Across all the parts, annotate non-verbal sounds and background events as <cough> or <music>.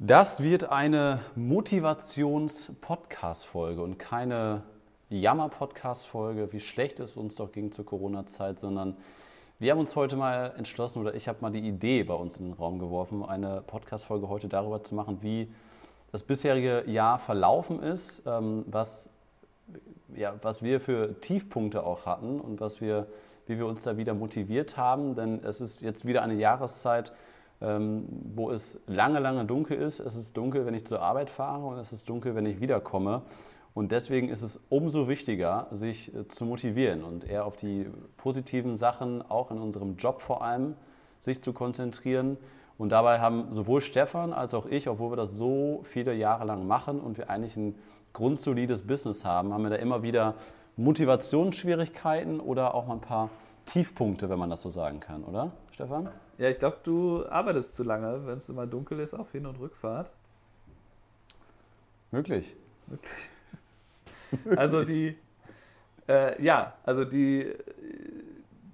Das wird eine Motivations-Podcast-Folge und keine Jammer-Podcast-Folge, wie schlecht es uns doch ging zur Corona-Zeit, sondern wir haben uns heute mal entschlossen oder ich habe mal die Idee bei uns in den Raum geworfen, eine Podcast-Folge heute darüber zu machen, wie das bisherige Jahr verlaufen ist, ähm, was, ja, was wir für Tiefpunkte auch hatten und was wir, wie wir uns da wieder motiviert haben. Denn es ist jetzt wieder eine Jahreszeit, ähm, wo es lange, lange dunkel ist. Es ist dunkel, wenn ich zur Arbeit fahre und es ist dunkel, wenn ich wiederkomme. Und deswegen ist es umso wichtiger, sich äh, zu motivieren und eher auf die positiven Sachen, auch in unserem Job vor allem, sich zu konzentrieren. Und dabei haben sowohl Stefan als auch ich, obwohl wir das so viele Jahre lang machen und wir eigentlich ein grundsolides Business haben, haben wir da immer wieder Motivationsschwierigkeiten oder auch mal ein paar Tiefpunkte, wenn man das so sagen kann, oder, Stefan? Ja, ich glaube, du arbeitest zu lange, wenn es immer dunkel ist auf Hin- und Rückfahrt. Möglich. Möglich. <laughs> Also die, äh, ja, also die,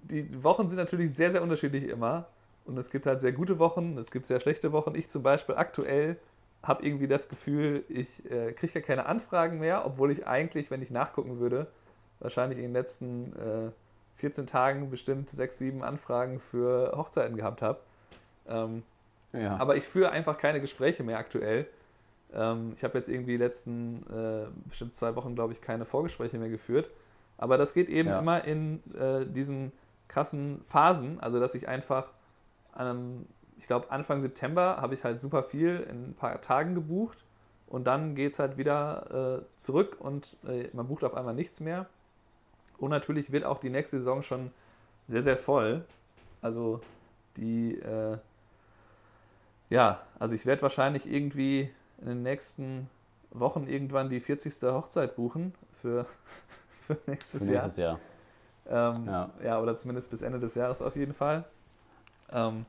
die Wochen sind natürlich sehr, sehr unterschiedlich immer. Und es gibt halt sehr gute Wochen, es gibt sehr schlechte Wochen. Ich zum Beispiel aktuell habe irgendwie das Gefühl, ich äh, kriege ja keine Anfragen mehr, obwohl ich eigentlich, wenn ich nachgucken würde, wahrscheinlich in den letzten äh, 14 Tagen bestimmt sechs, sieben Anfragen für Hochzeiten gehabt habe. Ähm, ja. Aber ich führe einfach keine Gespräche mehr aktuell. Ähm, ich habe jetzt irgendwie die letzten äh, bestimmt zwei Wochen, glaube ich, keine Vorgespräche mehr geführt. Aber das geht eben ja. immer in äh, diesen krassen Phasen. Also, dass ich einfach, ähm, ich glaube, Anfang September habe ich halt super viel in ein paar Tagen gebucht. Und dann geht es halt wieder äh, zurück und äh, man bucht auf einmal nichts mehr. Und natürlich wird auch die nächste Saison schon sehr, sehr voll. Also die, äh, ja, also ich werde wahrscheinlich irgendwie in den nächsten Wochen irgendwann die 40. Hochzeit buchen für, <laughs> für nächstes, für nächstes Jahr. Jahr. Ähm, ja. ja. oder zumindest bis Ende des Jahres auf jeden Fall. Ähm,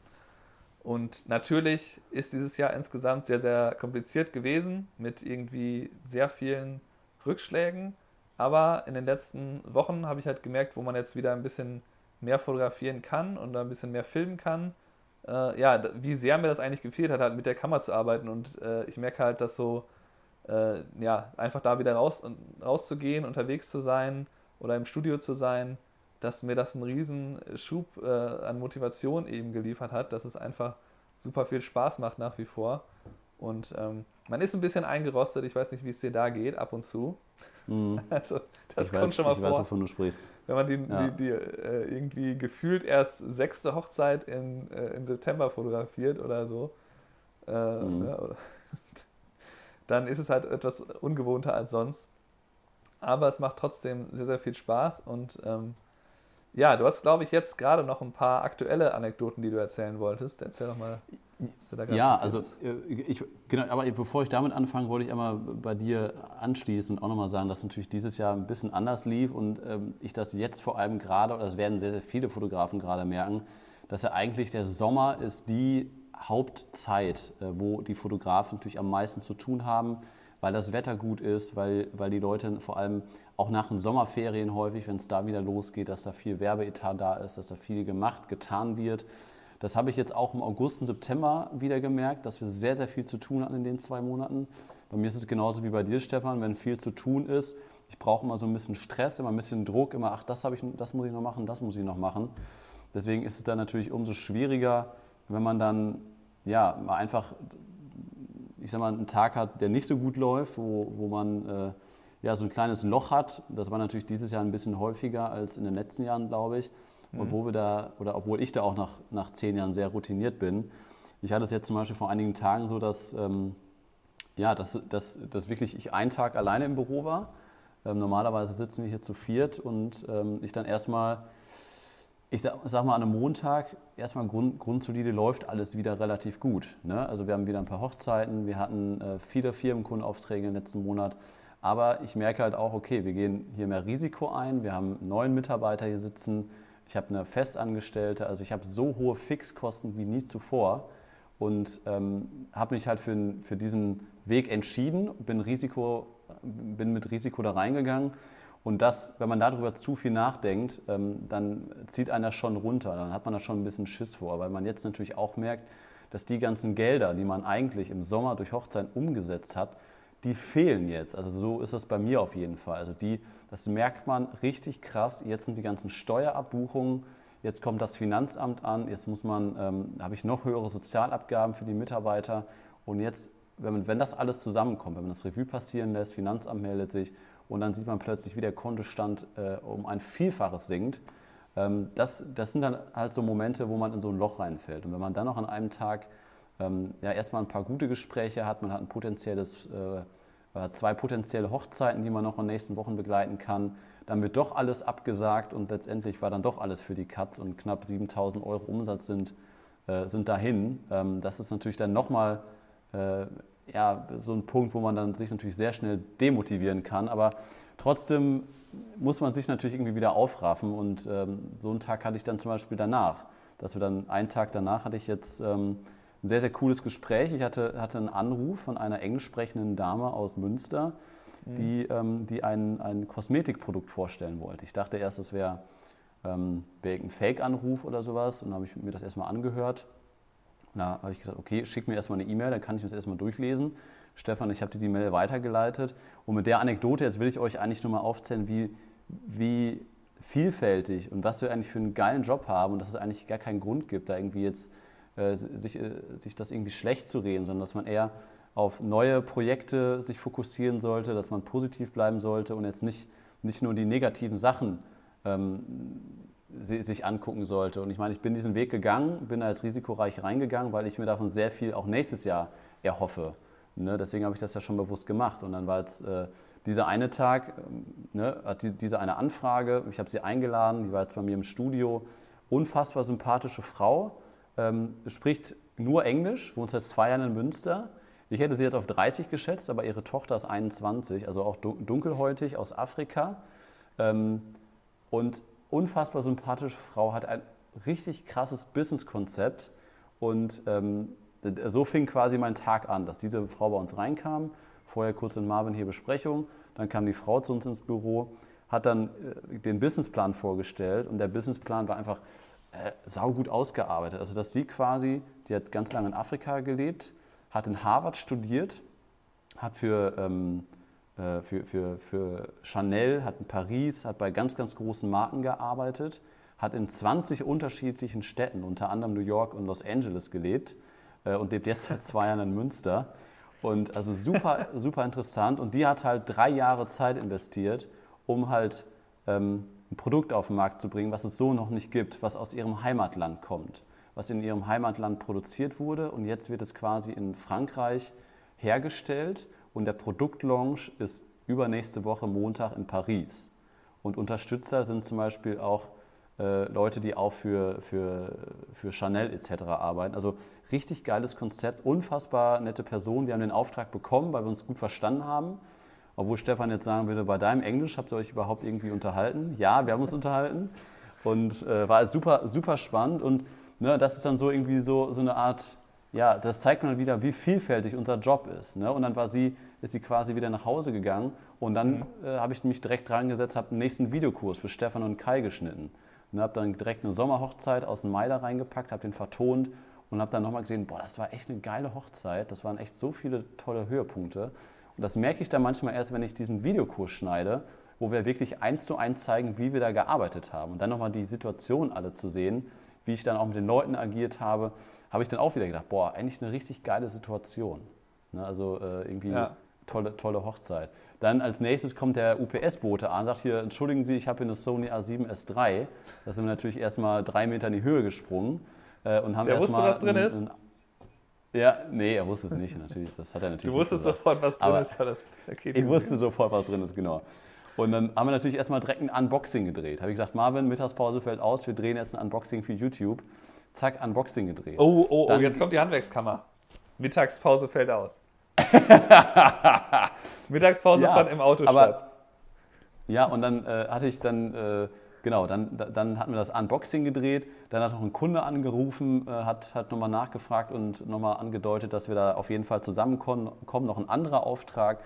und natürlich ist dieses Jahr insgesamt sehr, sehr kompliziert gewesen mit irgendwie sehr vielen Rückschlägen. Aber in den letzten Wochen habe ich halt gemerkt, wo man jetzt wieder ein bisschen mehr fotografieren kann und ein bisschen mehr filmen kann. Äh, ja, wie sehr mir das eigentlich gefehlt hat, halt mit der Kamera zu arbeiten. Und äh, ich merke halt, dass so, äh, ja, einfach da wieder raus, rauszugehen, unterwegs zu sein oder im Studio zu sein, dass mir das einen riesen Schub äh, an Motivation eben geliefert hat, dass es einfach super viel Spaß macht nach wie vor. Und ähm, man ist ein bisschen eingerostet, ich weiß nicht, wie es dir da geht, ab und zu. Mhm. <laughs> Also, das ich kommt weiß, schon mal ich vor. weiß, wovon du sprichst. Wenn man die, ja. die, die äh, irgendwie gefühlt erst sechste Hochzeit in, äh, im September fotografiert oder so, äh, mhm. ja, oder, <laughs> dann ist es halt etwas ungewohnter als sonst. Aber es macht trotzdem sehr, sehr viel Spaß und ähm, ja, du hast, glaube ich, jetzt gerade noch ein paar aktuelle Anekdoten, die du erzählen wolltest. Erzähl doch mal. Ja, also äh, ich, genau, aber bevor ich damit anfange, wollte ich einmal bei dir anschließen und auch nochmal sagen, dass natürlich dieses Jahr ein bisschen anders lief und ähm, ich das jetzt vor allem gerade, oder das werden sehr, sehr viele Fotografen gerade merken, dass ja eigentlich der Sommer ist die Hauptzeit, äh, wo die Fotografen natürlich am meisten zu tun haben weil das Wetter gut ist, weil, weil die Leute vor allem auch nach den Sommerferien häufig, wenn es da wieder losgeht, dass da viel Werbeetat da ist, dass da viel gemacht, getan wird. Das habe ich jetzt auch im August und September wieder gemerkt, dass wir sehr, sehr viel zu tun hatten in den zwei Monaten. Bei mir ist es genauso wie bei dir, Stefan, wenn viel zu tun ist. Ich brauche immer so ein bisschen Stress, immer ein bisschen Druck, immer, ach, das, ich, das muss ich noch machen, das muss ich noch machen. Deswegen ist es dann natürlich umso schwieriger, wenn man dann ja, einfach ich sag mal, einen Tag hat, der nicht so gut läuft, wo, wo man äh, ja, so ein kleines Loch hat. Das war natürlich dieses Jahr ein bisschen häufiger als in den letzten Jahren, glaube ich. Mhm. Obwohl wir da, oder obwohl ich da auch nach, nach zehn Jahren sehr routiniert bin. Ich hatte es jetzt zum Beispiel vor einigen Tagen so, dass, ähm, ja, dass, dass, dass wirklich ich einen Tag alleine im Büro war. Ähm, normalerweise sitzen wir hier zu viert und ähm, ich dann erstmal ich sag, sag, mal, an einem Montag erstmal grund, grundsolide läuft alles wieder relativ gut. Ne? Also wir haben wieder ein paar Hochzeiten, wir hatten äh, viele Firmenkundenaufträge im letzten Monat. Aber ich merke halt auch, okay, wir gehen hier mehr Risiko ein, wir haben neun Mitarbeiter hier sitzen, ich habe eine Festangestellte, also ich habe so hohe Fixkosten wie nie zuvor und ähm, habe mich halt für, für diesen Weg entschieden, bin, Risiko, bin mit Risiko da reingegangen und das, wenn man darüber zu viel nachdenkt, ähm, dann zieht einer schon runter. Dann hat man da schon ein bisschen Schiss vor. Weil man jetzt natürlich auch merkt, dass die ganzen Gelder, die man eigentlich im Sommer durch Hochzeiten umgesetzt hat, die fehlen jetzt. Also so ist das bei mir auf jeden Fall. Also die, das merkt man richtig krass. Jetzt sind die ganzen Steuerabbuchungen, jetzt kommt das Finanzamt an, jetzt muss man, ähm, habe ich noch höhere Sozialabgaben für die Mitarbeiter und jetzt, wenn, wenn das alles zusammenkommt, wenn man das Revue passieren lässt, Finanzamt meldet sich und dann sieht man plötzlich, wie der Kontostand äh, um ein Vielfaches sinkt. Ähm, das, das sind dann halt so Momente, wo man in so ein Loch reinfällt. Und wenn man dann noch an einem Tag ähm, ja, erstmal ein paar gute Gespräche hat, man hat ein potenzielles, äh, zwei potenzielle Hochzeiten, die man noch in den nächsten Wochen begleiten kann, dann wird doch alles abgesagt und letztendlich war dann doch alles für die Katz und knapp 7000 Euro Umsatz sind, äh, sind dahin. Ähm, das ist natürlich dann nochmal äh, ja, so ein Punkt, wo man dann sich natürlich sehr schnell demotivieren kann. Aber trotzdem muss man sich natürlich irgendwie wieder aufraffen. Und ähm, so einen Tag hatte ich dann zum Beispiel danach. Dass wir dann einen Tag danach hatte ich jetzt ähm, ein sehr, sehr cooles Gespräch. Ich hatte, hatte einen Anruf von einer englisch sprechenden Dame aus Münster, mhm. die, ähm, die ein, ein Kosmetikprodukt vorstellen wollte. Ich dachte erst, das wäre ähm, wär ein Fake-Anruf oder sowas. Und dann habe ich mir das erstmal angehört. Und da habe ich gesagt, okay, schick mir erstmal eine E-Mail, dann kann ich das erstmal durchlesen. Stefan, ich habe dir die Mail weitergeleitet. Und mit der Anekdote, jetzt will ich euch eigentlich nur mal aufzählen, wie, wie vielfältig und was wir eigentlich für einen geilen Job haben und dass es eigentlich gar keinen Grund gibt, da irgendwie jetzt äh, sich, äh, sich das irgendwie schlecht zu reden, sondern dass man eher auf neue Projekte sich fokussieren sollte, dass man positiv bleiben sollte und jetzt nicht, nicht nur die negativen Sachen ähm, sich angucken sollte. Und ich meine, ich bin diesen Weg gegangen, bin als risikoreich reingegangen, weil ich mir davon sehr viel auch nächstes Jahr erhoffe. Ne? Deswegen habe ich das ja schon bewusst gemacht. Und dann war jetzt äh, dieser eine Tag, ähm, ne, diese eine Anfrage, ich habe sie eingeladen, die war jetzt bei mir im Studio, unfassbar sympathische Frau, ähm, spricht nur Englisch, wohnt seit zwei Jahren in Münster. Ich hätte sie jetzt auf 30 geschätzt, aber ihre Tochter ist 21, also auch dunkelhäutig aus Afrika. Ähm, und unfassbar sympathische Frau, hat ein richtig krasses Businesskonzept. Und ähm, so fing quasi mein Tag an, dass diese Frau bei uns reinkam. Vorher kurz in Marvin hier Besprechung. Dann kam die Frau zu uns ins Büro, hat dann äh, den Businessplan vorgestellt. Und der Businessplan war einfach äh, saugut ausgearbeitet. Also, dass sie quasi, die hat ganz lange in Afrika gelebt, hat in Harvard studiert, hat für. Ähm, äh, für, für, für Chanel, hat in Paris, hat bei ganz, ganz großen Marken gearbeitet, hat in 20 unterschiedlichen Städten, unter anderem New York und Los Angeles gelebt äh, und lebt jetzt seit zwei Jahren in Münster. Und also super, <laughs> super interessant. Und die hat halt drei Jahre Zeit investiert, um halt ähm, ein Produkt auf den Markt zu bringen, was es so noch nicht gibt, was aus ihrem Heimatland kommt, was in ihrem Heimatland produziert wurde. Und jetzt wird es quasi in Frankreich hergestellt und der Produktlaunch ist übernächste Woche Montag in Paris. Und Unterstützer sind zum Beispiel auch äh, Leute, die auch für, für, für Chanel etc. arbeiten. Also richtig geiles Konzept, unfassbar nette Person. Wir haben den Auftrag bekommen, weil wir uns gut verstanden haben. Obwohl Stefan jetzt sagen würde, bei deinem Englisch habt ihr euch überhaupt irgendwie unterhalten? Ja, wir haben uns unterhalten und äh, war super, super spannend. Und ne, das ist dann so irgendwie so, so eine Art ja, das zeigt mal wieder, wie vielfältig unser Job ist. Ne? Und dann war sie, ist sie quasi wieder nach Hause gegangen und dann mhm. äh, habe ich mich direkt dran gesetzt, habe den nächsten Videokurs für Stefan und Kai geschnitten. Und habe dann direkt eine Sommerhochzeit aus dem Mai da reingepackt, habe den vertont und habe dann nochmal gesehen, boah, das war echt eine geile Hochzeit, das waren echt so viele tolle Höhepunkte. Und das merke ich dann manchmal erst, wenn ich diesen Videokurs schneide, wo wir wirklich eins zu eins zeigen, wie wir da gearbeitet haben. Und dann nochmal die Situation alle zu sehen, wie ich dann auch mit den Leuten agiert habe habe ich dann auch wieder gedacht, boah, eigentlich eine richtig geile Situation. Ne, also äh, irgendwie ja. tolle, tolle Hochzeit. Dann als nächstes kommt der UPS-Bote an, sagt hier, entschuldigen Sie, ich habe hier eine Sony A7S3. Da sind wir natürlich erstmal drei Meter in die Höhe gesprungen. Äh, und haben der wusste, was drin ein, ist? Ein, ja, nee, er wusste es nicht, natürlich. Das hat er natürlich Du wusstest sofort, was drin Aber ist, weil das Paket. Ich wusste sofort, was drin ist, genau. Und dann haben wir natürlich erstmal direkt ein Unboxing gedreht. Habe ich gesagt, Marvin, Mittagspause fällt aus, wir drehen jetzt ein Unboxing für YouTube zack, Unboxing gedreht. Oh, oh, oh, jetzt kommt die Handwerkskammer. Mittagspause fällt aus. <laughs> Mittagspause ja, fand im Auto aber, statt. Ja, und dann äh, hatte ich dann, äh, genau, dann, dann hatten wir das Unboxing gedreht. Dann hat noch ein Kunde angerufen, äh, hat, hat nochmal nachgefragt und nochmal angedeutet, dass wir da auf jeden Fall zusammenkommen. Noch ein anderer Auftrag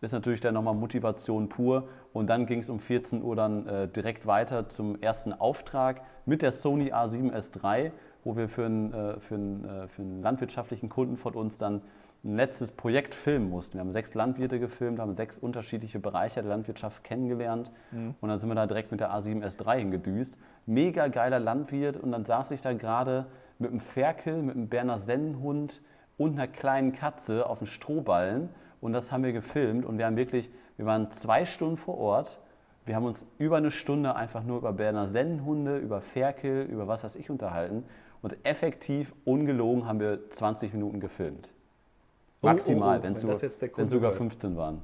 ist natürlich dann nochmal Motivation pur. Und dann ging es um 14 Uhr dann äh, direkt weiter zum ersten Auftrag mit der Sony A7S III wo wir für einen, äh, für einen, äh, für einen landwirtschaftlichen Kunden von uns dann ein letztes Projekt filmen mussten. Wir haben sechs Landwirte gefilmt, haben sechs unterschiedliche Bereiche der Landwirtschaft kennengelernt mhm. und dann sind wir da direkt mit der A7S3 hingedüst. Mega geiler Landwirt und dann saß ich da gerade mit einem Ferkel, mit einem Berner Sennenhund und einer kleinen Katze auf dem Strohballen und das haben wir gefilmt und wir haben wirklich, wir waren zwei Stunden vor Ort. Wir haben uns über eine Stunde einfach nur über Berner Sennenhunde, über Ferkel, über was weiß ich unterhalten und effektiv, ungelogen, haben wir 20 Minuten gefilmt. Maximal, oh, oh, wenn es sogar 15 waren.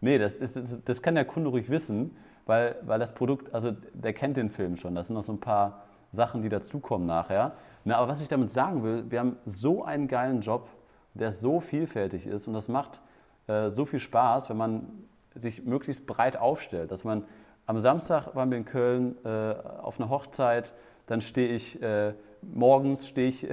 Nee, das, ist, das, das, kann der Kunde ruhig wissen, weil, weil das Produkt, also der kennt den Film schon. Das sind noch so ein paar Sachen, die dazukommen nachher. Na, aber was ich damit sagen will, wir haben so einen geilen Job, der so vielfältig ist und das macht äh, so viel Spaß, wenn man sich möglichst breit aufstellt. Dass man am Samstag waren wir in Köln äh, auf einer Hochzeit, dann stehe ich äh, morgens stehe ich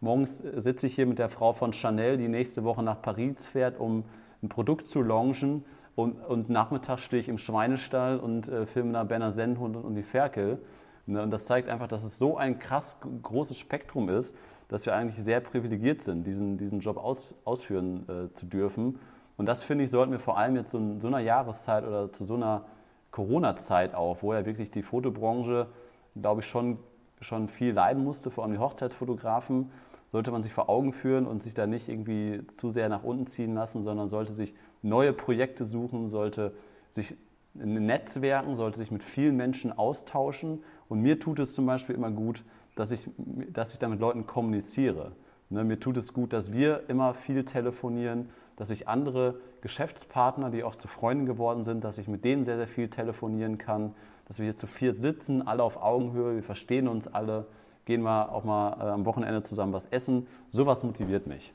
Morgens sitze ich hier mit der Frau von Chanel, die nächste Woche nach Paris fährt, um ein Produkt zu launchen. Und, und nachmittags stehe ich im Schweinestall und äh, filme da Berner Sennhund und, und die Ferkel. Ne, und das zeigt einfach, dass es so ein krass großes Spektrum ist, dass wir eigentlich sehr privilegiert sind, diesen, diesen Job aus, ausführen äh, zu dürfen. Und das finde ich, sollten wir vor allem jetzt in so einer Jahreszeit oder zu so einer Corona-Zeit auch, wo ja wirklich die Fotobranche, glaube ich, schon, schon viel leiden musste, vor allem die Hochzeitsfotografen, sollte man sich vor Augen führen und sich da nicht irgendwie zu sehr nach unten ziehen lassen, sondern sollte sich neue Projekte suchen, sollte sich netzwerken, sollte sich mit vielen Menschen austauschen. Und mir tut es zum Beispiel immer gut, dass ich, dass ich da mit Leuten kommuniziere. Ne, mir tut es gut, dass wir immer viel telefonieren, dass ich andere Geschäftspartner, die auch zu Freunden geworden sind, dass ich mit denen sehr, sehr viel telefonieren kann, dass wir hier zu viert sitzen, alle auf Augenhöhe, wir verstehen uns alle gehen wir auch mal äh, am Wochenende zusammen was essen. Sowas motiviert mich.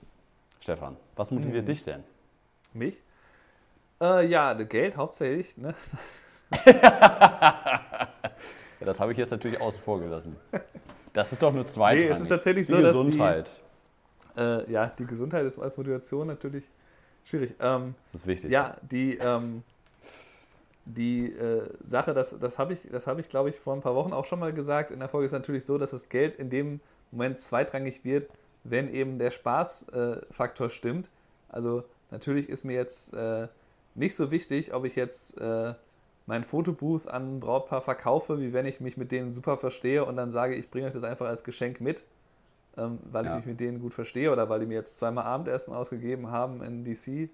Stefan, was motiviert mhm. dich denn? Mich? Äh, ja, Geld hauptsächlich. Ne? <laughs> ja, das habe ich jetzt natürlich außen vor gelassen. Das ist doch nur zweitrangig. Nee, es ist tatsächlich die so, Gesundheit. Die, äh, ja, die Gesundheit ist als Motivation natürlich schwierig. Ähm, das ist wichtig. Ja, die, ähm, die äh, Sache, das, das habe ich, hab ich glaube ich, vor ein paar Wochen auch schon mal gesagt. In der Folge ist natürlich so, dass das Geld in dem Moment zweitrangig wird, wenn eben der Spaßfaktor äh, stimmt. Also natürlich ist mir jetzt äh, nicht so wichtig, ob ich jetzt äh, mein Fotobooth an ein Brautpaar verkaufe, wie wenn ich mich mit denen super verstehe und dann sage, ich bringe euch das einfach als Geschenk mit, ähm, weil ja. ich mich mit denen gut verstehe oder weil die mir jetzt zweimal Abendessen ausgegeben haben in DC.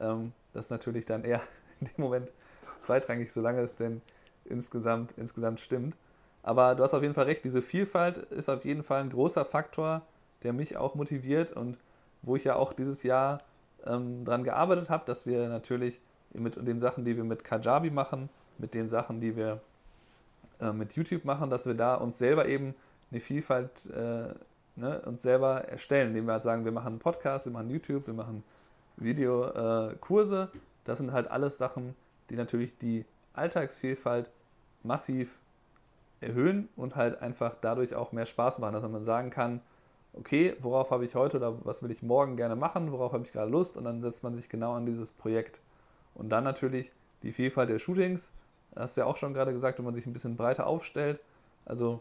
Ähm, das ist natürlich dann eher <laughs> in dem Moment zweitrangig, solange es denn insgesamt, insgesamt stimmt. Aber du hast auf jeden Fall recht, diese Vielfalt ist auf jeden Fall ein großer Faktor, der mich auch motiviert und wo ich ja auch dieses Jahr ähm, dran gearbeitet habe, dass wir natürlich mit den Sachen, die wir mit Kajabi machen, mit den Sachen, die wir äh, mit YouTube machen, dass wir da uns selber eben eine Vielfalt äh, ne, uns selber erstellen, indem wir halt sagen, wir machen einen Podcast, wir machen YouTube, wir machen Videokurse. Äh, das sind halt alles Sachen, die natürlich die Alltagsvielfalt massiv erhöhen und halt einfach dadurch auch mehr Spaß machen, dass man sagen kann, okay, worauf habe ich heute oder was will ich morgen gerne machen, worauf habe ich gerade Lust und dann setzt man sich genau an dieses Projekt. Und dann natürlich die Vielfalt der Shootings, hast du ja auch schon gerade gesagt, wenn man sich ein bisschen breiter aufstellt. Also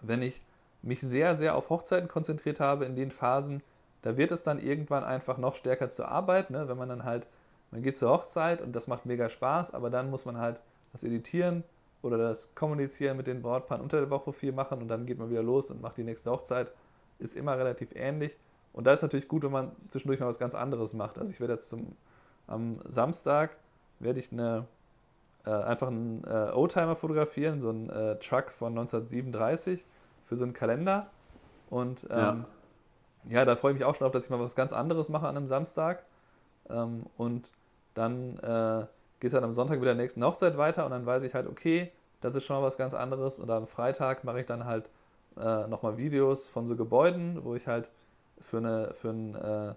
wenn ich mich sehr, sehr auf Hochzeiten konzentriert habe in den Phasen, da wird es dann irgendwann einfach noch stärker zur Arbeit, ne? wenn man dann halt man geht zur Hochzeit und das macht mega Spaß, aber dann muss man halt das Editieren oder das Kommunizieren mit den Brautpaaren unter der Woche viel machen und dann geht man wieder los und macht die nächste Hochzeit. Ist immer relativ ähnlich. Und da ist natürlich gut, wenn man zwischendurch mal was ganz anderes macht. Also ich werde jetzt zum, am Samstag werde ich eine, äh, einfach einen äh, Oldtimer fotografieren, so einen äh, Truck von 1937 für so einen Kalender. Und ähm, ja. ja. da freue ich mich auch schon auf, dass ich mal was ganz anderes mache an einem Samstag. Ähm, und dann äh, geht es halt am Sonntag wieder der nächsten Hochzeit weiter und dann weiß ich halt, okay, das ist schon mal was ganz anderes. Und am Freitag mache ich dann halt äh, nochmal Videos von so Gebäuden, wo ich halt für eine, für ein, äh,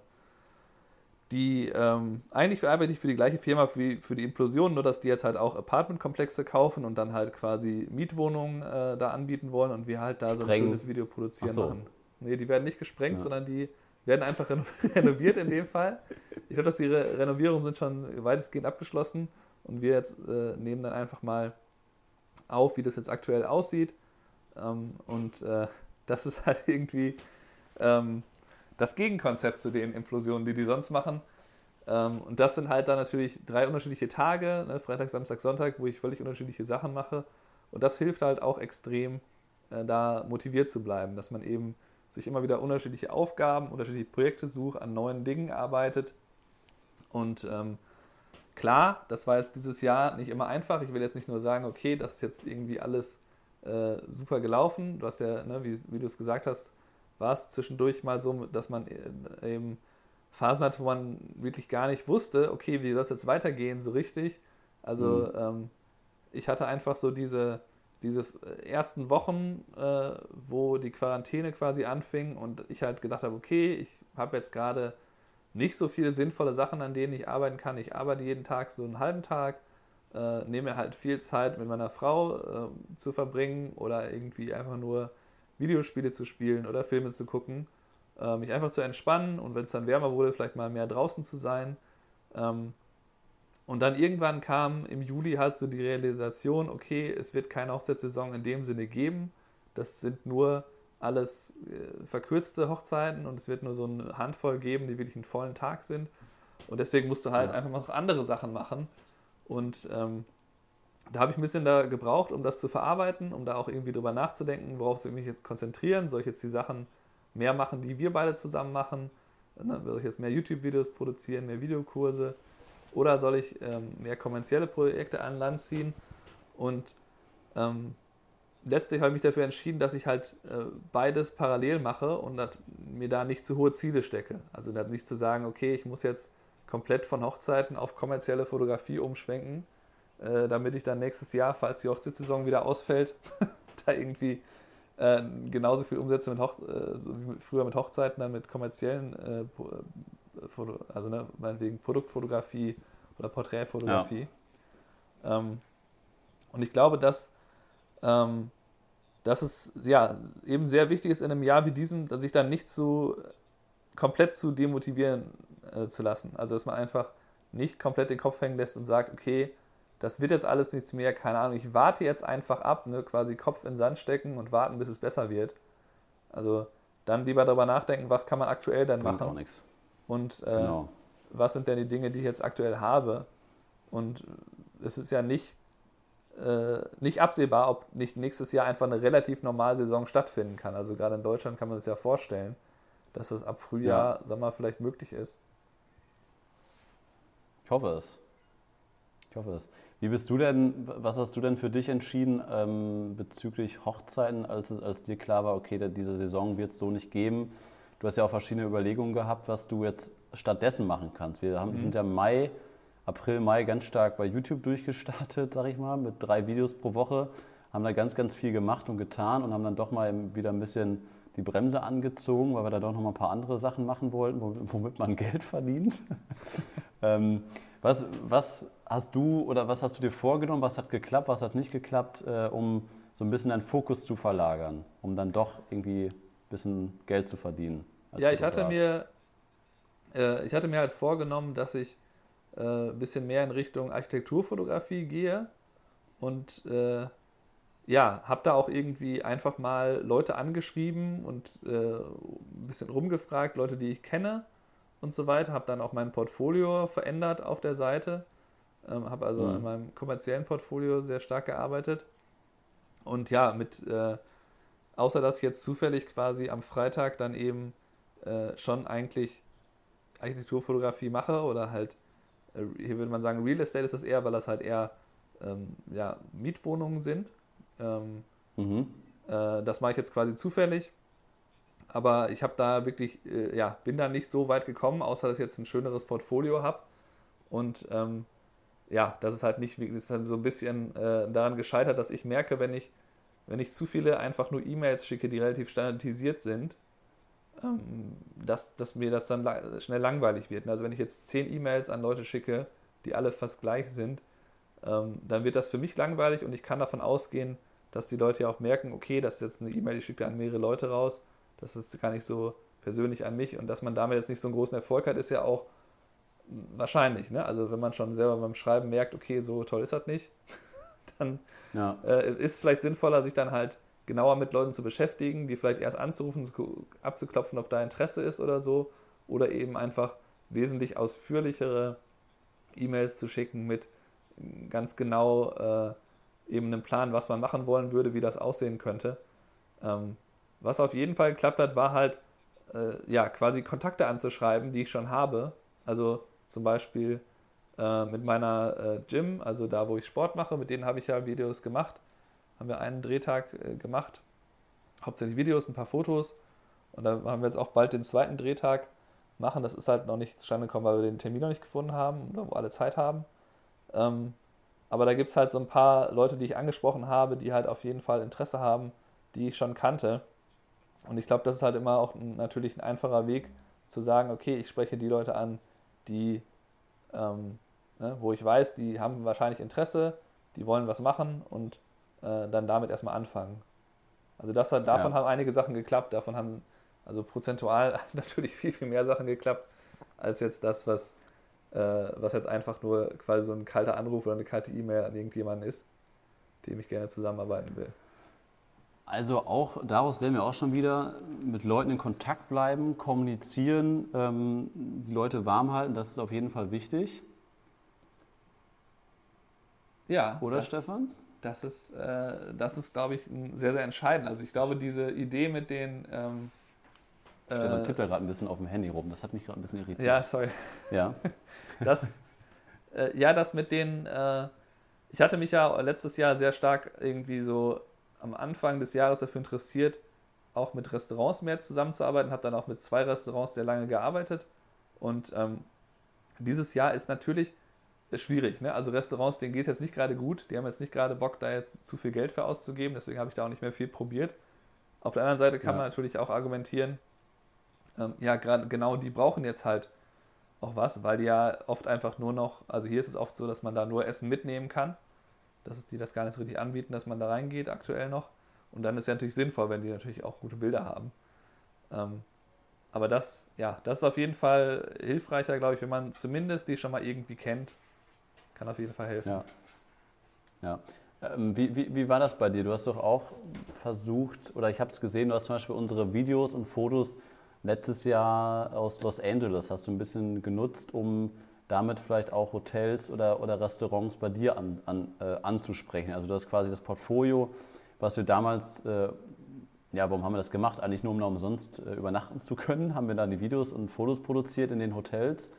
die, ähm, eigentlich arbeite ich für die gleiche Firma wie für die Implosion, nur dass die jetzt halt auch Apartmentkomplexe kaufen und dann halt quasi Mietwohnungen äh, da anbieten wollen und wir halt da Spreng. so ein schönes Video produzieren so. machen. Nee, die werden nicht gesprengt, ja. sondern die werden einfach <laughs> renoviert in dem Fall. Ich glaube, dass die Re Renovierungen sind schon weitestgehend abgeschlossen und wir jetzt äh, nehmen dann einfach mal auf, wie das jetzt aktuell aussieht. Ähm, und äh, <laughs> das ist halt irgendwie ähm, das Gegenkonzept zu den Implosionen, die die sonst machen. Ähm, und das sind halt dann natürlich drei unterschiedliche Tage, ne, Freitag, Samstag, Sonntag, wo ich völlig unterschiedliche Sachen mache. Und das hilft halt auch extrem, äh, da motiviert zu bleiben, dass man eben sich immer wieder unterschiedliche Aufgaben, unterschiedliche Projekte sucht, an neuen Dingen arbeitet. Und ähm, klar, das war jetzt dieses Jahr nicht immer einfach. Ich will jetzt nicht nur sagen, okay, das ist jetzt irgendwie alles äh, super gelaufen. Du hast ja, ne, wie, wie du es gesagt hast, war es zwischendurch mal so, dass man äh, eben Phasen hatte, wo man wirklich gar nicht wusste, okay, wie soll es jetzt weitergehen, so richtig. Also mhm. ähm, ich hatte einfach so diese, diese ersten Wochen, äh, wo die Quarantäne quasi anfing und ich halt gedacht habe, okay, ich habe jetzt gerade nicht so viele sinnvolle Sachen, an denen ich arbeiten kann. Ich arbeite jeden Tag so einen halben Tag, äh, nehme halt viel Zeit mit meiner Frau äh, zu verbringen oder irgendwie einfach nur Videospiele zu spielen oder Filme zu gucken, äh, mich einfach zu entspannen und wenn es dann wärmer wurde, vielleicht mal mehr draußen zu sein. Ähm, und dann irgendwann kam im Juli halt so die Realisation, okay, es wird keine Hochzeitssaison in dem Sinne geben. Das sind nur alles äh, verkürzte Hochzeiten und es wird nur so eine Handvoll geben, die wirklich einen vollen Tag sind. Und deswegen musst du halt ja. einfach noch andere Sachen machen. Und ähm, da habe ich ein bisschen da gebraucht, um das zu verarbeiten, um da auch irgendwie drüber nachzudenken, worauf soll ich mich jetzt konzentrieren. Soll ich jetzt die Sachen mehr machen, die wir beide zusammen machen? Dann soll ich jetzt mehr YouTube-Videos produzieren, mehr Videokurse? Oder soll ich ähm, mehr kommerzielle Projekte an Land ziehen? Und ähm, letztlich habe ich mich dafür entschieden, dass ich halt äh, beides parallel mache und mir da nicht zu hohe Ziele stecke. Also nicht zu sagen, okay, ich muss jetzt komplett von Hochzeiten auf kommerzielle Fotografie umschwenken, äh, damit ich dann nächstes Jahr, falls die Hochzeitssaison wieder ausfällt, <laughs> da irgendwie äh, genauso viel umsetze mit Hoch äh, so wie früher mit Hochzeiten, dann mit kommerziellen, äh, also ne, meinetwegen Produktfotografie oder Porträtfotografie. Ja. Ähm, und ich glaube, dass, ähm, dass es ja eben sehr wichtig ist in einem Jahr wie diesem, sich dann nicht zu komplett zu demotivieren äh, zu lassen. Also dass man einfach nicht komplett den Kopf hängen lässt und sagt, okay, das wird jetzt alles nichts mehr, keine Ahnung, ich warte jetzt einfach ab, ne, quasi Kopf in den Sand stecken und warten, bis es besser wird. Also dann lieber darüber nachdenken, was kann man aktuell dann Bringt machen. Auch nichts. Und äh, genau. was sind denn die Dinge, die ich jetzt aktuell habe? Und es ist ja nicht, äh, nicht absehbar, ob nicht nächstes Jahr einfach eine relativ normale Saison stattfinden kann. Also gerade in Deutschland kann man sich ja vorstellen, dass das ab Frühjahr, ja. Sommer vielleicht möglich ist. Ich hoffe es. Ich hoffe es. Wie bist du denn, was hast du denn für dich entschieden ähm, bezüglich Hochzeiten, als, als dir klar war, okay, diese Saison wird es so nicht geben? Du hast ja auch verschiedene Überlegungen gehabt, was du jetzt stattdessen machen kannst. Wir haben, mhm. sind ja Mai, April, Mai ganz stark bei YouTube durchgestartet, <laughs> sag ich mal, mit drei Videos pro Woche, haben da ganz, ganz viel gemacht und getan und haben dann doch mal wieder ein bisschen die Bremse angezogen, weil wir da doch noch mal ein paar andere Sachen machen wollten, womit man <laughs> Geld verdient. <laughs> ähm, was, was hast du oder was hast du dir vorgenommen, was hat geklappt, was hat nicht geklappt, äh, um so ein bisschen deinen Fokus zu verlagern, um dann doch irgendwie ein bisschen Geld zu verdienen? Ja, ich hatte mir äh, ich hatte mir halt vorgenommen, dass ich äh, ein bisschen mehr in Richtung Architekturfotografie gehe und äh, ja, habe da auch irgendwie einfach mal Leute angeschrieben und äh, ein bisschen rumgefragt, Leute, die ich kenne und so weiter. Habe dann auch mein Portfolio verändert auf der Seite. Ähm, habe also mhm. an meinem kommerziellen Portfolio sehr stark gearbeitet. Und ja, mit, äh, außer dass ich jetzt zufällig quasi am Freitag dann eben äh, schon eigentlich Architekturfotografie mache oder halt, äh, hier würde man sagen, Real Estate ist das eher, weil das halt eher ähm, ja, Mietwohnungen sind ähm, mhm. äh, das mache ich jetzt quasi zufällig. Aber ich habe da wirklich, äh, ja, bin da nicht so weit gekommen, außer dass ich jetzt ein schöneres Portfolio habe. Und ähm, ja, das ist halt nicht, das ist halt so ein bisschen äh, daran gescheitert, dass ich merke, wenn ich, wenn ich zu viele einfach nur E-Mails schicke, die relativ standardisiert sind, dass, dass mir das dann schnell langweilig wird. Also wenn ich jetzt zehn E-Mails an Leute schicke, die alle fast gleich sind, ähm, dann wird das für mich langweilig und ich kann davon ausgehen, dass die Leute ja auch merken, okay, das ist jetzt eine E-Mail, die schickt an mehrere Leute raus, das ist gar nicht so persönlich an mich und dass man damit jetzt nicht so einen großen Erfolg hat, ist ja auch wahrscheinlich. Ne? Also wenn man schon selber beim Schreiben merkt, okay, so toll ist das nicht, <laughs> dann ja. äh, ist vielleicht sinnvoller, sich dann halt genauer mit Leuten zu beschäftigen, die vielleicht erst anzurufen, abzuklopfen, ob da Interesse ist oder so, oder eben einfach wesentlich ausführlichere E-Mails zu schicken mit ganz genau äh, eben einem Plan, was man machen wollen würde, wie das aussehen könnte. Ähm, was auf jeden Fall geklappt hat, war halt äh, ja quasi Kontakte anzuschreiben, die ich schon habe. Also zum Beispiel äh, mit meiner äh, Gym, also da, wo ich Sport mache, mit denen habe ich ja Videos gemacht. Haben wir einen Drehtag äh, gemacht. Hauptsächlich Videos, ein paar Fotos. Und da haben wir jetzt auch bald den zweiten Drehtag machen. Das ist halt noch nicht zustande gekommen, weil wir den Termin noch nicht gefunden haben oder wo alle Zeit haben. Ähm, aber da gibt es halt so ein paar Leute, die ich angesprochen habe, die halt auf jeden Fall Interesse haben, die ich schon kannte. Und ich glaube, das ist halt immer auch ein, natürlich ein einfacher Weg zu sagen, okay, ich spreche die Leute an, die, ähm, ne, wo ich weiß, die haben wahrscheinlich Interesse, die wollen was machen und äh, dann damit erstmal anfangen. Also das davon ja. haben einige Sachen geklappt, davon haben also prozentual <laughs> natürlich viel, viel mehr Sachen geklappt, als jetzt das, was, äh, was jetzt einfach nur quasi so ein kalter Anruf oder eine kalte E-Mail an irgendjemanden ist, dem ich gerne zusammenarbeiten will. Also auch daraus lernen wir auch schon wieder mit Leuten in Kontakt bleiben, kommunizieren, ähm, die Leute warm halten, das ist auf jeden Fall wichtig. Ja. Oder Stefan? Das ist, äh, das ist, glaube ich, sehr, sehr entscheidend. Also ich glaube, diese Idee mit den ähm, Stefan äh, tippt da gerade ein bisschen auf dem Handy rum. Das hat mich gerade ein bisschen irritiert. Ja, sorry. Ja. <laughs> das, äh, ja, das mit den. Äh, ich hatte mich ja letztes Jahr sehr stark irgendwie so am Anfang des Jahres dafür interessiert, auch mit Restaurants mehr zusammenzuarbeiten. Habe dann auch mit zwei Restaurants sehr lange gearbeitet. Und ähm, dieses Jahr ist natürlich schwierig. Ne? Also Restaurants, denen geht es jetzt nicht gerade gut. Die haben jetzt nicht gerade Bock, da jetzt zu viel Geld für auszugeben. Deswegen habe ich da auch nicht mehr viel probiert. Auf der anderen Seite kann ja. man natürlich auch argumentieren, ähm, ja, gerade genau die brauchen jetzt halt auch was, weil die ja oft einfach nur noch, also hier ist es oft so, dass man da nur Essen mitnehmen kann, dass es die das gar nicht so richtig anbieten, dass man da reingeht aktuell noch. Und dann ist ja natürlich sinnvoll, wenn die natürlich auch gute Bilder haben. Ähm, aber das, ja, das ist auf jeden Fall hilfreicher, glaube ich, wenn man zumindest die schon mal irgendwie kennt. Kann auf jeden Fall helfen. Ja. ja. Ähm, wie, wie, wie war das bei dir? Du hast doch auch versucht, oder ich habe es gesehen, du hast zum Beispiel unsere Videos und Fotos letztes Jahr aus Los Angeles hast du ein bisschen genutzt, um damit vielleicht auch Hotels oder, oder Restaurants bei dir an, an, äh, anzusprechen. Also das ist quasi das Portfolio, was wir damals, äh, ja, warum haben wir das gemacht? Eigentlich nur, um da umsonst äh, übernachten zu können, haben wir dann die Videos und Fotos produziert in den Hotels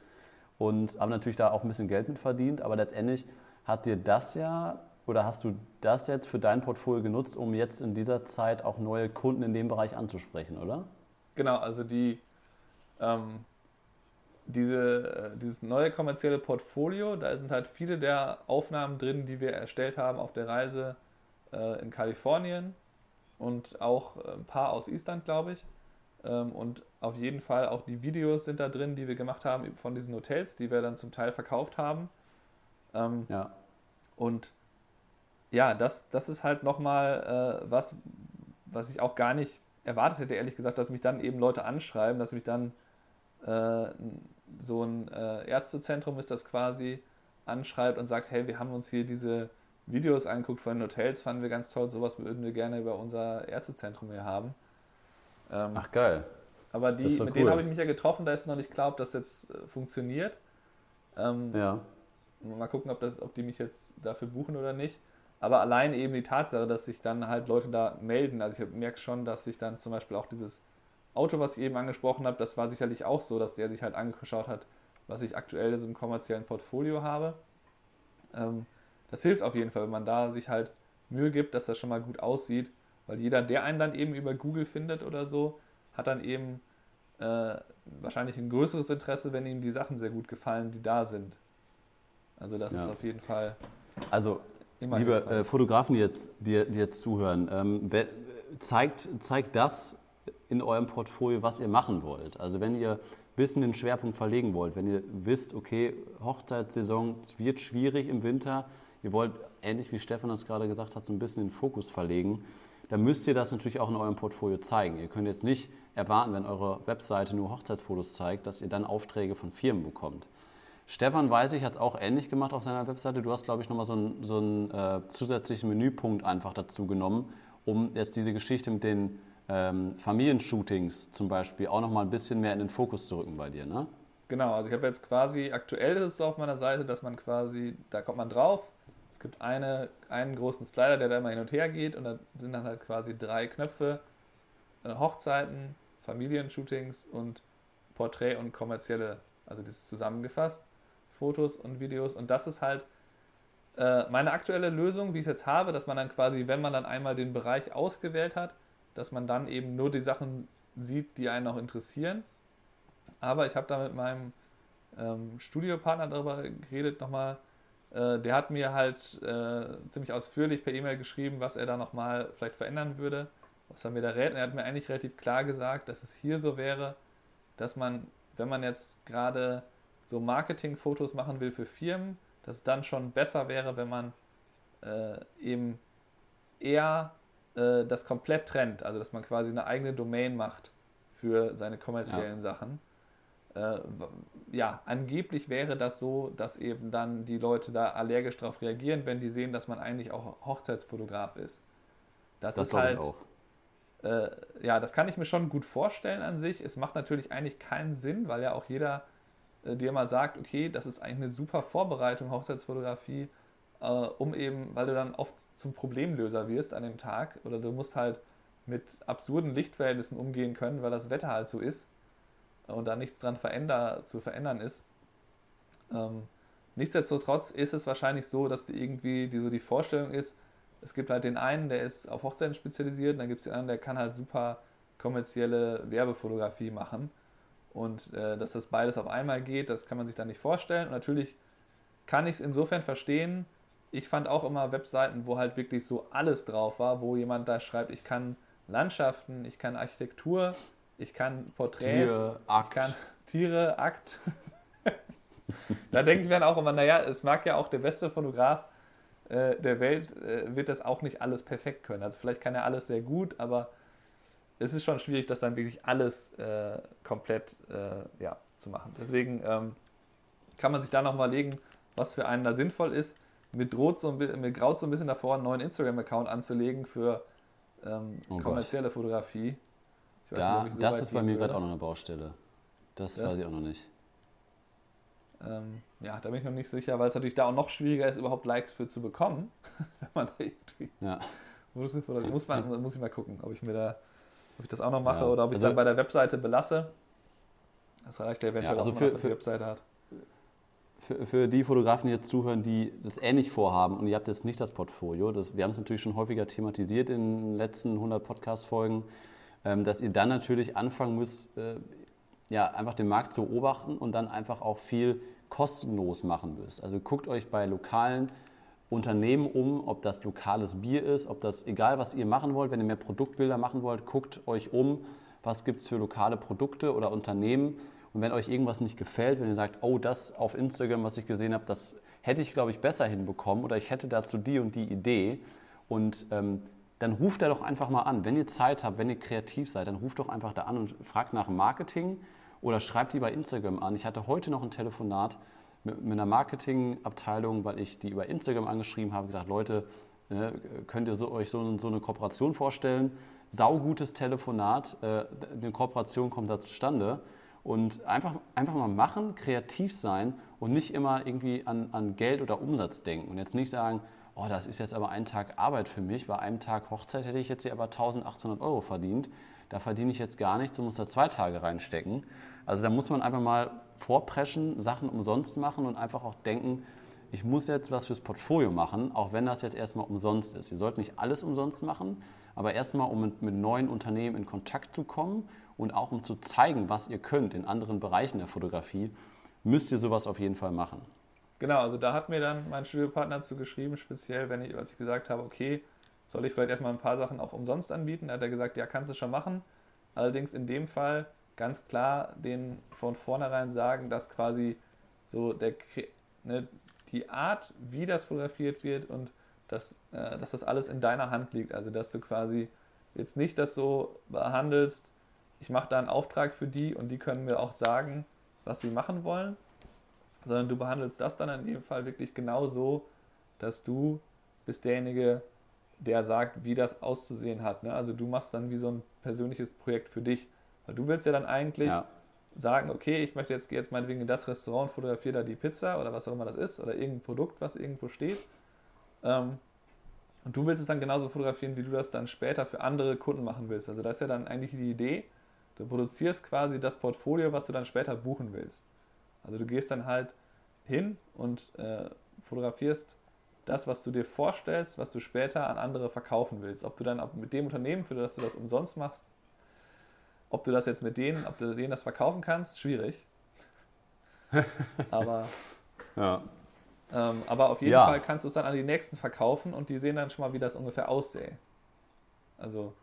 und haben natürlich da auch ein bisschen Geld mit verdient, aber letztendlich hat dir das ja oder hast du das jetzt für dein Portfolio genutzt, um jetzt in dieser Zeit auch neue Kunden in dem Bereich anzusprechen, oder? Genau, also die, ähm, diese, äh, dieses neue kommerzielle Portfolio, da sind halt viele der Aufnahmen drin, die wir erstellt haben auf der Reise äh, in Kalifornien und auch ein paar aus Island, glaube ich. Ähm, und auf jeden Fall auch die Videos sind da drin, die wir gemacht haben von diesen Hotels, die wir dann zum Teil verkauft haben. Ähm, ja. Und ja, das, das ist halt nochmal äh, was, was ich auch gar nicht erwartet hätte, ehrlich gesagt, dass mich dann eben Leute anschreiben, dass mich dann äh, so ein äh, Ärztezentrum ist das quasi anschreibt und sagt, hey, wir haben uns hier diese Videos angeguckt von den Hotels, fanden wir ganz toll, sowas würden wir gerne über unser Ärztezentrum hier haben. Ähm, Ach geil. Aber die, mit cool. denen habe ich mich ja getroffen, da ist noch nicht klar, ob das jetzt äh, funktioniert. Ähm, ja. Mal gucken, ob, das, ob die mich jetzt dafür buchen oder nicht. Aber allein eben die Tatsache, dass sich dann halt Leute da melden, also ich merke schon, dass sich dann zum Beispiel auch dieses Auto, was ich eben angesprochen habe, das war sicherlich auch so, dass der sich halt angeschaut hat, was ich aktuell in so einem kommerziellen Portfolio habe. Ähm, das hilft auf jeden Fall, wenn man da sich halt Mühe gibt, dass das schon mal gut aussieht, weil jeder, der einen dann eben über Google findet oder so, hat dann eben äh, wahrscheinlich ein größeres Interesse, wenn ihm die Sachen sehr gut gefallen, die da sind. Also das ja. ist auf jeden Fall. Also Immer Liebe äh, Fotografen, die jetzt, die, die jetzt zuhören, ähm, zeigt, zeigt das in eurem Portfolio, was ihr machen wollt. Also wenn ihr ein bisschen den Schwerpunkt verlegen wollt, wenn ihr wisst, okay, Hochzeitssaison wird schwierig im Winter, ihr wollt, ähnlich wie Stefan das gerade gesagt hat, so ein bisschen den Fokus verlegen, dann müsst ihr das natürlich auch in eurem Portfolio zeigen. Ihr könnt jetzt nicht erwarten, wenn eure Webseite nur Hochzeitsfotos zeigt, dass ihr dann Aufträge von Firmen bekommt. Stefan weiß ich, hat es auch ähnlich gemacht auf seiner Webseite. Du hast, glaube ich, nochmal so einen, so einen äh, zusätzlichen Menüpunkt einfach dazu genommen, um jetzt diese Geschichte mit den ähm, Familienshootings zum Beispiel auch nochmal ein bisschen mehr in den Fokus zu rücken bei dir, ne? Genau, also ich habe jetzt quasi, aktuell ist es auf meiner Seite, dass man quasi, da kommt man drauf, gibt eine, einen großen Slider, der da immer hin und her geht und da sind dann halt quasi drei Knöpfe, äh, Hochzeiten, Familienshootings und Porträt und kommerzielle, also das ist zusammengefasst, Fotos und Videos und das ist halt äh, meine aktuelle Lösung, wie ich es jetzt habe, dass man dann quasi, wenn man dann einmal den Bereich ausgewählt hat, dass man dann eben nur die Sachen sieht, die einen auch interessieren. Aber ich habe da mit meinem ähm, Studiopartner darüber geredet nochmal. Äh, der hat mir halt äh, ziemlich ausführlich per E-Mail geschrieben, was er da nochmal vielleicht verändern würde, was er mir da rät. Und er hat mir eigentlich relativ klar gesagt, dass es hier so wäre, dass man, wenn man jetzt gerade so Marketingfotos machen will für Firmen, dass es dann schon besser wäre, wenn man äh, eben eher äh, das komplett trennt, also dass man quasi eine eigene Domain macht für seine kommerziellen ja. Sachen. Äh, ja, angeblich wäre das so, dass eben dann die Leute da allergisch darauf reagieren, wenn die sehen, dass man eigentlich auch Hochzeitsfotograf ist. Das, das ist halt. Äh, ja, das kann ich mir schon gut vorstellen an sich. Es macht natürlich eigentlich keinen Sinn, weil ja auch jeder äh, dir mal sagt, okay, das ist eigentlich eine super Vorbereitung, Hochzeitsfotografie, äh, um eben, weil du dann oft zum Problemlöser wirst an dem Tag oder du musst halt mit absurden Lichtverhältnissen umgehen können, weil das Wetter halt so ist und da nichts dran veränder, zu verändern ist. Ähm, nichtsdestotrotz ist es wahrscheinlich so, dass die irgendwie die, so die Vorstellung ist, es gibt halt den einen, der ist auf Hochzeiten spezialisiert, und dann gibt es den anderen, der kann halt super kommerzielle Werbefotografie machen. Und äh, dass das beides auf einmal geht, das kann man sich dann nicht vorstellen. Und natürlich kann ich es insofern verstehen, ich fand auch immer Webseiten, wo halt wirklich so alles drauf war, wo jemand da schreibt, ich kann Landschaften, ich kann Architektur, ich kann Porträts, Tiere, Akt. ich kann Tiere, Akt. <laughs> da denken wir dann auch immer, naja, es mag ja auch der beste Fotograf äh, der Welt, äh, wird das auch nicht alles perfekt können. Also vielleicht kann er alles sehr gut, aber es ist schon schwierig, das dann wirklich alles äh, komplett äh, ja, zu machen. Deswegen ähm, kann man sich da nochmal legen, was für einen da sinnvoll ist mir droht so ein, mir graut so ein bisschen davor, einen neuen Instagram-Account anzulegen für ähm, oh kommerzielle Gott. Fotografie. Da, nicht, so das ist bei mir gerade auch noch eine Baustelle. Das, das, weiß ich auch noch nicht. Ähm, ja, da bin ich noch nicht sicher, weil es natürlich da auch noch schwieriger ist, überhaupt Likes für zu bekommen. <laughs> Wenn man irgendwie. Ja. Muss, man, muss ich mal gucken, ob ich mir da, ob ich das auch noch mache ja. oder ob ich es also, dann bei der Webseite belasse. Das reicht ja eventuell ja, also auch, für, für, die Webseite hat für, für, die Fotografen, die jetzt zuhören, die das ähnlich vorhaben und ihr habt jetzt nicht das Portfolio, das, wir haben es natürlich schon häufiger thematisiert in den letzten 100 Podcast-Folgen, dass ihr dann natürlich anfangen müsst, äh, ja, einfach den Markt zu beobachten und dann einfach auch viel kostenlos machen müsst. Also guckt euch bei lokalen Unternehmen um, ob das lokales Bier ist, ob das, egal was ihr machen wollt, wenn ihr mehr Produktbilder machen wollt, guckt euch um, was gibt es für lokale Produkte oder Unternehmen. Und wenn euch irgendwas nicht gefällt, wenn ihr sagt, oh, das auf Instagram, was ich gesehen habe, das hätte ich, glaube ich, besser hinbekommen oder ich hätte dazu die und die Idee. Und ähm, dann ruft er doch einfach mal an. Wenn ihr Zeit habt, wenn ihr kreativ seid, dann ruft doch einfach da an und fragt nach Marketing oder schreibt die bei Instagram an. Ich hatte heute noch ein Telefonat mit, mit einer Marketingabteilung, weil ich die über Instagram angeschrieben habe, gesagt, Leute, ne, könnt ihr so, euch so, so eine Kooperation vorstellen? Saugutes Telefonat, äh, eine Kooperation kommt da zustande. Und einfach, einfach mal machen, kreativ sein und nicht immer irgendwie an, an Geld oder Umsatz denken. Und jetzt nicht sagen, oh, das ist jetzt aber ein Tag Arbeit für mich. Bei einem Tag Hochzeit hätte ich jetzt hier aber 1800 Euro verdient. Da verdiene ich jetzt gar nichts und muss da zwei Tage reinstecken. Also da muss man einfach mal vorpreschen, Sachen umsonst machen und einfach auch denken, ich muss jetzt was fürs Portfolio machen, auch wenn das jetzt erstmal umsonst ist. Ihr sollt nicht alles umsonst machen, aber erstmal, um mit, mit neuen Unternehmen in Kontakt zu kommen und auch um zu zeigen, was ihr könnt in anderen Bereichen der Fotografie, müsst ihr sowas auf jeden Fall machen. Genau, also da hat mir dann mein Studiopartner zu geschrieben, speziell, wenn ich, als ich gesagt habe, okay, soll ich vielleicht erstmal ein paar Sachen auch umsonst anbieten? Da hat er gesagt, ja, kannst du schon machen. Allerdings in dem Fall ganz klar den von vornherein sagen, dass quasi so der, ne, die Art, wie das fotografiert wird und dass, äh, dass das alles in deiner Hand liegt. Also dass du quasi jetzt nicht das so behandelst, ich mache da einen Auftrag für die und die können mir auch sagen, was sie machen wollen, sondern du behandelst das dann in dem Fall wirklich genau so, dass du bist derjenige, der sagt, wie das auszusehen hat. Ne? Also du machst dann wie so ein persönliches Projekt für dich. Weil du willst ja dann eigentlich ja. sagen, okay, ich möchte jetzt, jetzt meinetwegen in das Restaurant, fotografiere da die Pizza oder was auch immer das ist oder irgendein Produkt, was irgendwo steht. Ähm, und du willst es dann genauso fotografieren, wie du das dann später für andere Kunden machen willst. Also das ist ja dann eigentlich die Idee. Du produzierst quasi das Portfolio, was du dann später buchen willst. Also du gehst dann halt hin und äh, fotografierst das, was du dir vorstellst, was du später an andere verkaufen willst. Ob du dann mit dem Unternehmen, für das du das umsonst machst, ob du das jetzt mit denen, ob du denen das verkaufen kannst, schwierig. <laughs> aber, ja. ähm, aber auf jeden ja. Fall kannst du es dann an die nächsten verkaufen und die sehen dann schon mal, wie das ungefähr aussähe. Also,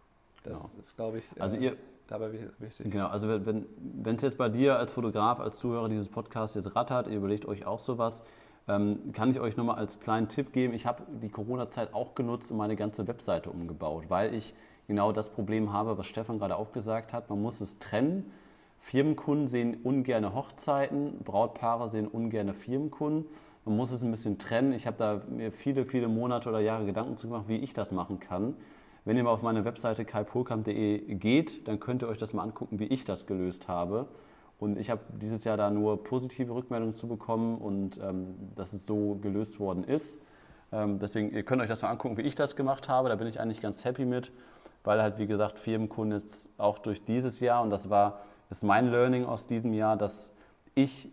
das genau. ist, glaube ich, also äh, ihr, dabei wichtig. Genau, also wenn es jetzt bei dir als Fotograf, als Zuhörer dieses Podcasts jetzt rattert, ihr überlegt euch auch sowas, ähm, kann ich euch nochmal als kleinen Tipp geben. Ich habe die Corona-Zeit auch genutzt und meine ganze Webseite umgebaut, weil ich genau das Problem habe, was Stefan gerade auch gesagt hat. Man muss es trennen. Firmenkunden sehen ungerne Hochzeiten, Brautpaare sehen ungerne Firmenkunden. Man muss es ein bisschen trennen. Ich habe da mir viele, viele Monate oder Jahre Gedanken zu gemacht, wie ich das machen kann. Wenn ihr mal auf meine Webseite kaipolkamp.de geht, dann könnt ihr euch das mal angucken, wie ich das gelöst habe. Und ich habe dieses Jahr da nur positive Rückmeldungen zu bekommen und ähm, dass es so gelöst worden ist. Ähm, deswegen, ihr könnt euch das mal angucken, wie ich das gemacht habe. Da bin ich eigentlich ganz happy mit, weil halt, wie gesagt, Firmenkunden jetzt auch durch dieses Jahr, und das war ist mein Learning aus diesem Jahr, dass ich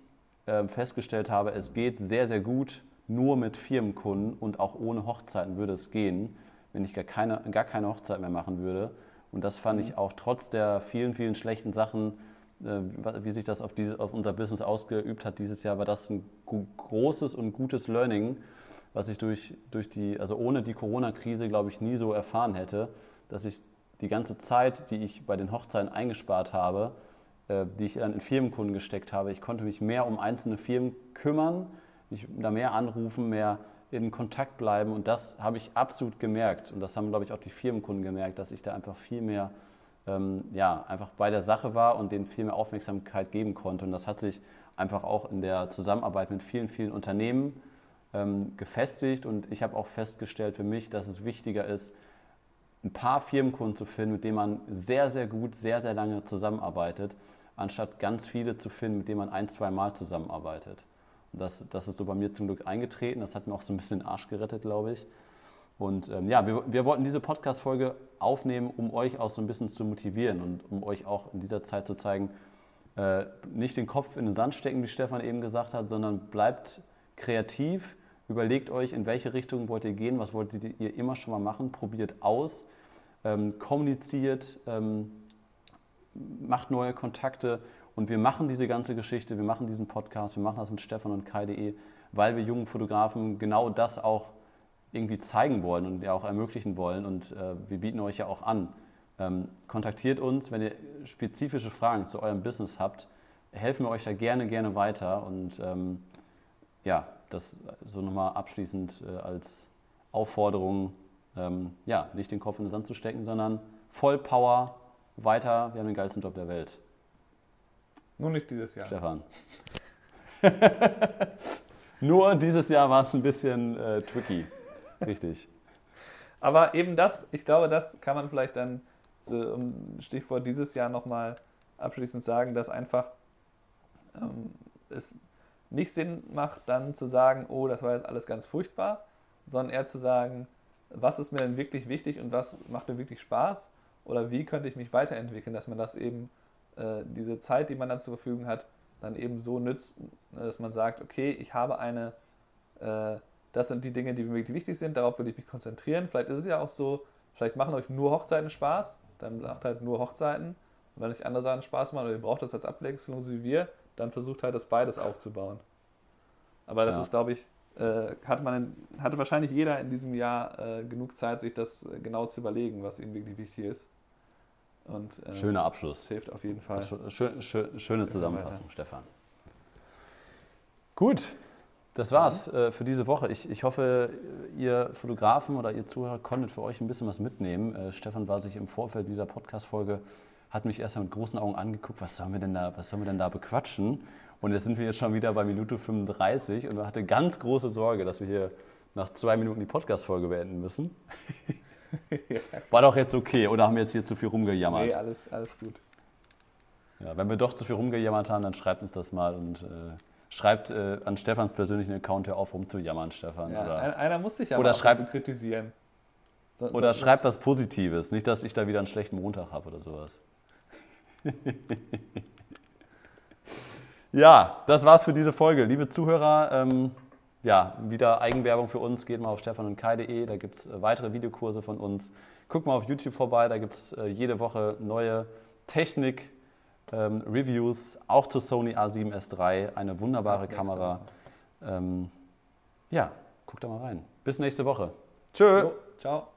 äh, festgestellt habe, es geht sehr, sehr gut nur mit Firmenkunden und auch ohne Hochzeiten würde es gehen, wenn ich gar keine, gar keine Hochzeit mehr machen würde. Und das fand mhm. ich auch trotz der vielen, vielen schlechten Sachen, äh, wie sich das auf, diese, auf unser Business ausgeübt hat dieses Jahr, war das ein großes und gutes Learning, was ich durch, durch die, also ohne die Corona-Krise, glaube ich, nie so erfahren hätte, dass ich die ganze Zeit, die ich bei den Hochzeiten eingespart habe, äh, die ich dann in Firmenkunden gesteckt habe, ich konnte mich mehr um einzelne Firmen kümmern, mich da mehr anrufen, mehr in Kontakt bleiben und das habe ich absolut gemerkt und das haben, glaube ich, auch die Firmenkunden gemerkt, dass ich da einfach viel mehr ähm, ja, einfach bei der Sache war und denen viel mehr Aufmerksamkeit geben konnte. Und das hat sich einfach auch in der Zusammenarbeit mit vielen, vielen Unternehmen ähm, gefestigt. Und ich habe auch festgestellt für mich, dass es wichtiger ist, ein paar Firmenkunden zu finden, mit denen man sehr, sehr gut, sehr, sehr lange zusammenarbeitet, anstatt ganz viele zu finden, mit denen man ein, zwei Mal zusammenarbeitet. Das, das ist so bei mir zum Glück eingetreten. Das hat mir auch so ein bisschen den Arsch gerettet, glaube ich. Und ähm, ja, wir, wir wollten diese Podcast-Folge aufnehmen, um euch auch so ein bisschen zu motivieren und um euch auch in dieser Zeit zu zeigen, äh, nicht den Kopf in den Sand stecken, wie Stefan eben gesagt hat, sondern bleibt kreativ, überlegt euch, in welche Richtung wollt ihr gehen, was wollt ihr immer schon mal machen, probiert aus, ähm, kommuniziert, ähm, macht neue Kontakte und wir machen diese ganze Geschichte, wir machen diesen Podcast, wir machen das mit Stefan und Kai.de, weil wir jungen Fotografen genau das auch irgendwie zeigen wollen und ja auch ermöglichen wollen. Und äh, wir bieten euch ja auch an. Ähm, kontaktiert uns, wenn ihr spezifische Fragen zu eurem Business habt. Helfen wir euch da gerne, gerne weiter. Und ähm, ja, das so nochmal abschließend äh, als Aufforderung, ähm, ja, nicht den Kopf in den Sand zu stecken, sondern voll Power weiter. Wir haben den geilsten Job der Welt. Nur nicht dieses Jahr. Stefan. <laughs> Nur dieses Jahr war es ein bisschen äh, tricky. Richtig. Aber eben das, ich glaube, das kann man vielleicht dann, so, um Stichwort dieses Jahr nochmal abschließend sagen, dass einfach ähm, es nicht Sinn macht, dann zu sagen, oh, das war jetzt alles ganz furchtbar, sondern eher zu sagen, was ist mir denn wirklich wichtig und was macht mir wirklich Spaß oder wie könnte ich mich weiterentwickeln, dass man das eben, äh, diese Zeit, die man dann zur Verfügung hat, dann eben so nützt, dass man sagt, okay, ich habe eine äh, das sind die Dinge, die mir wirklich wichtig sind, darauf will ich mich konzentrieren. Vielleicht ist es ja auch so, vielleicht machen euch nur Hochzeiten Spaß, dann macht halt nur Hochzeiten. Und wenn euch andere Sachen Spaß machen oder ihr braucht das als Abwechslung, so wie wir, dann versucht halt das beides aufzubauen. Aber das ja. ist, glaube ich, äh, hat man, hatte wahrscheinlich jeder in diesem Jahr äh, genug Zeit, sich das äh, genau zu überlegen, was ihm wirklich wichtig ist. Und, äh, Schöner Abschluss. hilft auf jeden Fall. Schön, schön, schöne Zusammenfassung, Stefan. Gut, das war's äh, für diese Woche. Ich, ich hoffe, ihr Fotografen oder ihr Zuhörer konntet für euch ein bisschen was mitnehmen. Äh, Stefan war sich im Vorfeld dieser Podcast-Folge, hat mich erst mit großen Augen angeguckt, was sollen wir denn da, was sollen wir denn da bequatschen? Und jetzt sind wir jetzt schon wieder bei Minute 35 und er hatte ganz große Sorge, dass wir hier nach zwei Minuten die Podcast-Folge beenden müssen. <laughs> <laughs> War doch jetzt okay, oder haben wir jetzt hier zu viel rumgejammert? Nee, alles, alles gut. Ja, wenn wir doch zu viel rumgejammert haben, dann schreibt uns das mal und äh, schreibt äh, an Stefans persönlichen Account ja auf, rumzujammern, Stefan. Ja, oder ein- einer muss sich ja oder schreibt- zu kritisieren. So- oder so- schreibt was Positives, nicht, dass ich da wieder einen schlechten Montag habe oder sowas. <laughs> ja, das war's für diese Folge. Liebe Zuhörer, ähm, ja, wieder Eigenwerbung für uns. Geht mal auf stefanundkai.de, da gibt es äh, weitere Videokurse von uns. Guckt mal auf YouTube vorbei, da gibt es äh, jede Woche neue Technik, ähm, Reviews, auch zur Sony A7S III, eine wunderbare nächste Kamera. Ähm, ja, guckt da mal rein. Bis nächste Woche. Tschö. Jo, ciao.